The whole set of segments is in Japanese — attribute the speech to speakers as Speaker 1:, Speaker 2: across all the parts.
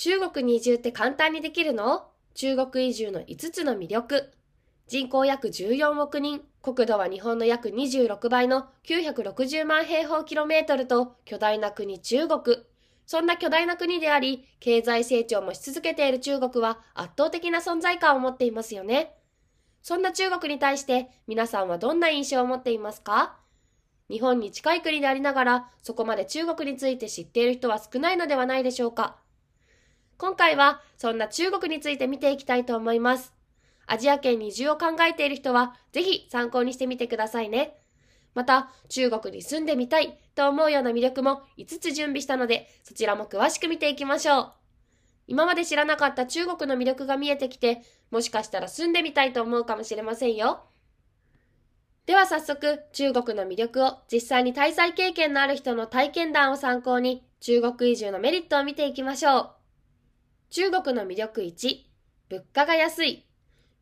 Speaker 1: 中国に移住って簡単にできるの？中国移住の5つの魅力。人口約14億人、国土は日本の約26倍の960万平方キロメートルと巨大な国中国。そんな巨大な国であり、経済成長もし続けている中国は圧倒的な存在感を持っていますよね。そんな中国に対して皆さんはどんな印象を持っていますか？日本に近い国でありながら、そこまで中国について知っている人は少ないのではないでしょうか？今回はそんな中国について見ていきたいと思います。アジア圏に移住を考えている人はぜひ参考にしてみてくださいね。また、中国に住んでみたいと思うような魅力も5つ準備したので、そちらも詳しく見ていきましょう。今まで知らなかった中国の魅力が見えてきて、もしかしたら住んでみたいと思うかもしれませんよ。では早速、中国の魅力を実際に滞在経験のある人の体験談を参考に、中国移住のメリットを見ていきましょう。中国の魅力1、物価が安い。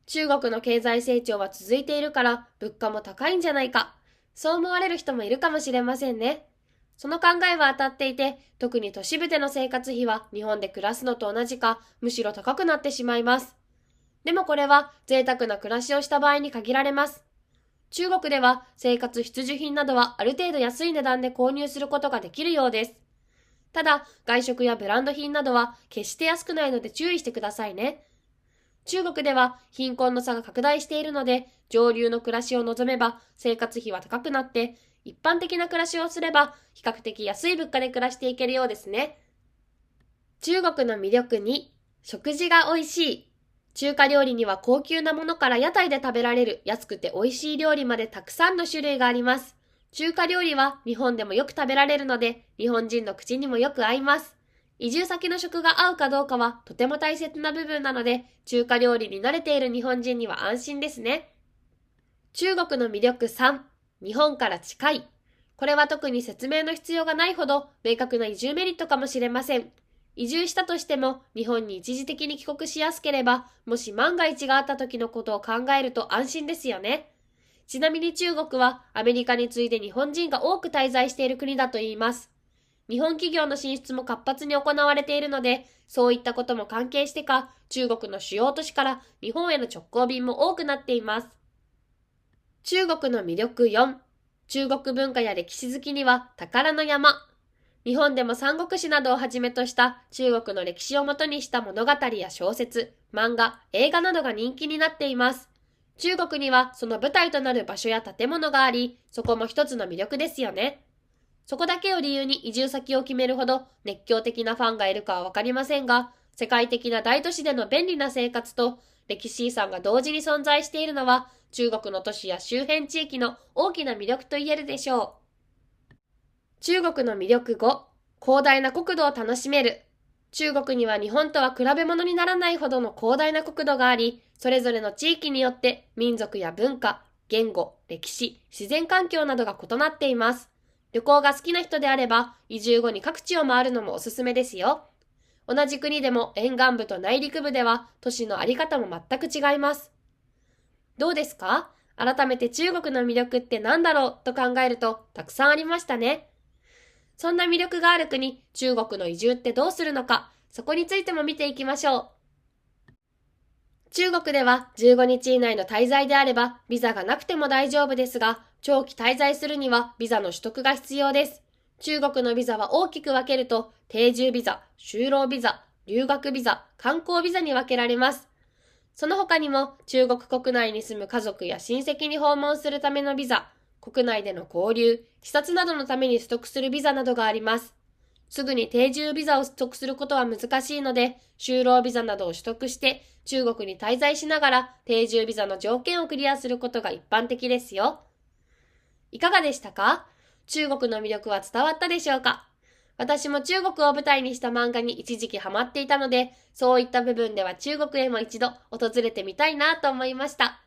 Speaker 1: 中国の経済成長は続いているから物価も高いんじゃないか。そう思われる人もいるかもしれませんね。その考えは当たっていて、特に都市部での生活費は日本で暮らすのと同じか、むしろ高くなってしまいます。でもこれは贅沢な暮らしをした場合に限られます。中国では生活必需品などはある程度安い値段で購入することができるようです。ただ、外食やブランド品などは決して安くないので注意してくださいね。中国では貧困の差が拡大しているので、上流の暮らしを望めば生活費は高くなって、一般的な暮らしをすれば比較的安い物価で暮らしていけるようですね。中国の魅力に、食事が美味しい。中華料理には高級なものから屋台で食べられる安くて美味しい料理までたくさんの種類があります。中華料理は日本でもよく食べられるので、日本人の口にもよく合います。移住先の食が合うかどうかはとても大切な部分なので、中華料理に慣れている日本人には安心ですね。中国の魅力3、日本から近い。これは特に説明の必要がないほど明確な移住メリットかもしれません。移住したとしても日本に一時的に帰国しやすければ、もし万が一があった時のことを考えると安心ですよね。ちなみに中国はアメリカに次いで日本人が多く滞在している国だといいます。日本企業の進出も活発に行われているので、そういったことも関係してか、中国の主要都市から日本への直行便も多くなっています。中国の魅力4、中国文化や歴史好きには宝の山。日本でも三国志などをはじめとした中国の歴史をもとにした物語や小説、漫画、映画などが人気になっています。中国にはその舞台となる場所や建物があり、そこも一つの魅力ですよね。そこだけを理由に移住先を決めるほど熱狂的なファンがいるかはわかりませんが、世界的な大都市での便利な生活と歴史遺産が同時に存在しているのは、中国の都市や周辺地域の大きな魅力と言えるでしょう。中国の魅力5、広大な国土を楽しめる。中国には日本とは比べ物にならないほどの広大な国土があり、それぞれの地域によって民族や文化、言語、歴史、自然環境などが異なっています。旅行が好きな人であれば、移住後に各地を回るのもおすすめですよ。同じ国でも沿岸部と内陸部では都市のあり方も全く違います。どうですか？改めて中国の魅力って何だろうと考えるとたくさんありましたね。そんな魅力がある国、中国の移住ってどうするのか、そこについても見ていきましょう。中国では15日以内の滞在であればビザがなくても大丈夫ですが、長期滞在するにはビザの取得が必要です。中国のビザは大きく分けると、定住ビザ、就労ビザ、留学ビザ、観光ビザに分けられます。その他にも中国国内に住む家族や親戚に訪問するためのビザ、国内での交流、視察などのために取得するビザなどがあります。すぐに定住ビザを取得することは難しいので、就労ビザなどを取得して中国に滞在しながら定住ビザの条件をクリアすることが一般的ですよ。いかがでしたか？中国の魅力は伝わったでしょうか？私も中国を舞台にした漫画に一時期ハマっていたので、そういった部分では中国へも一度訪れてみたいなと思いました。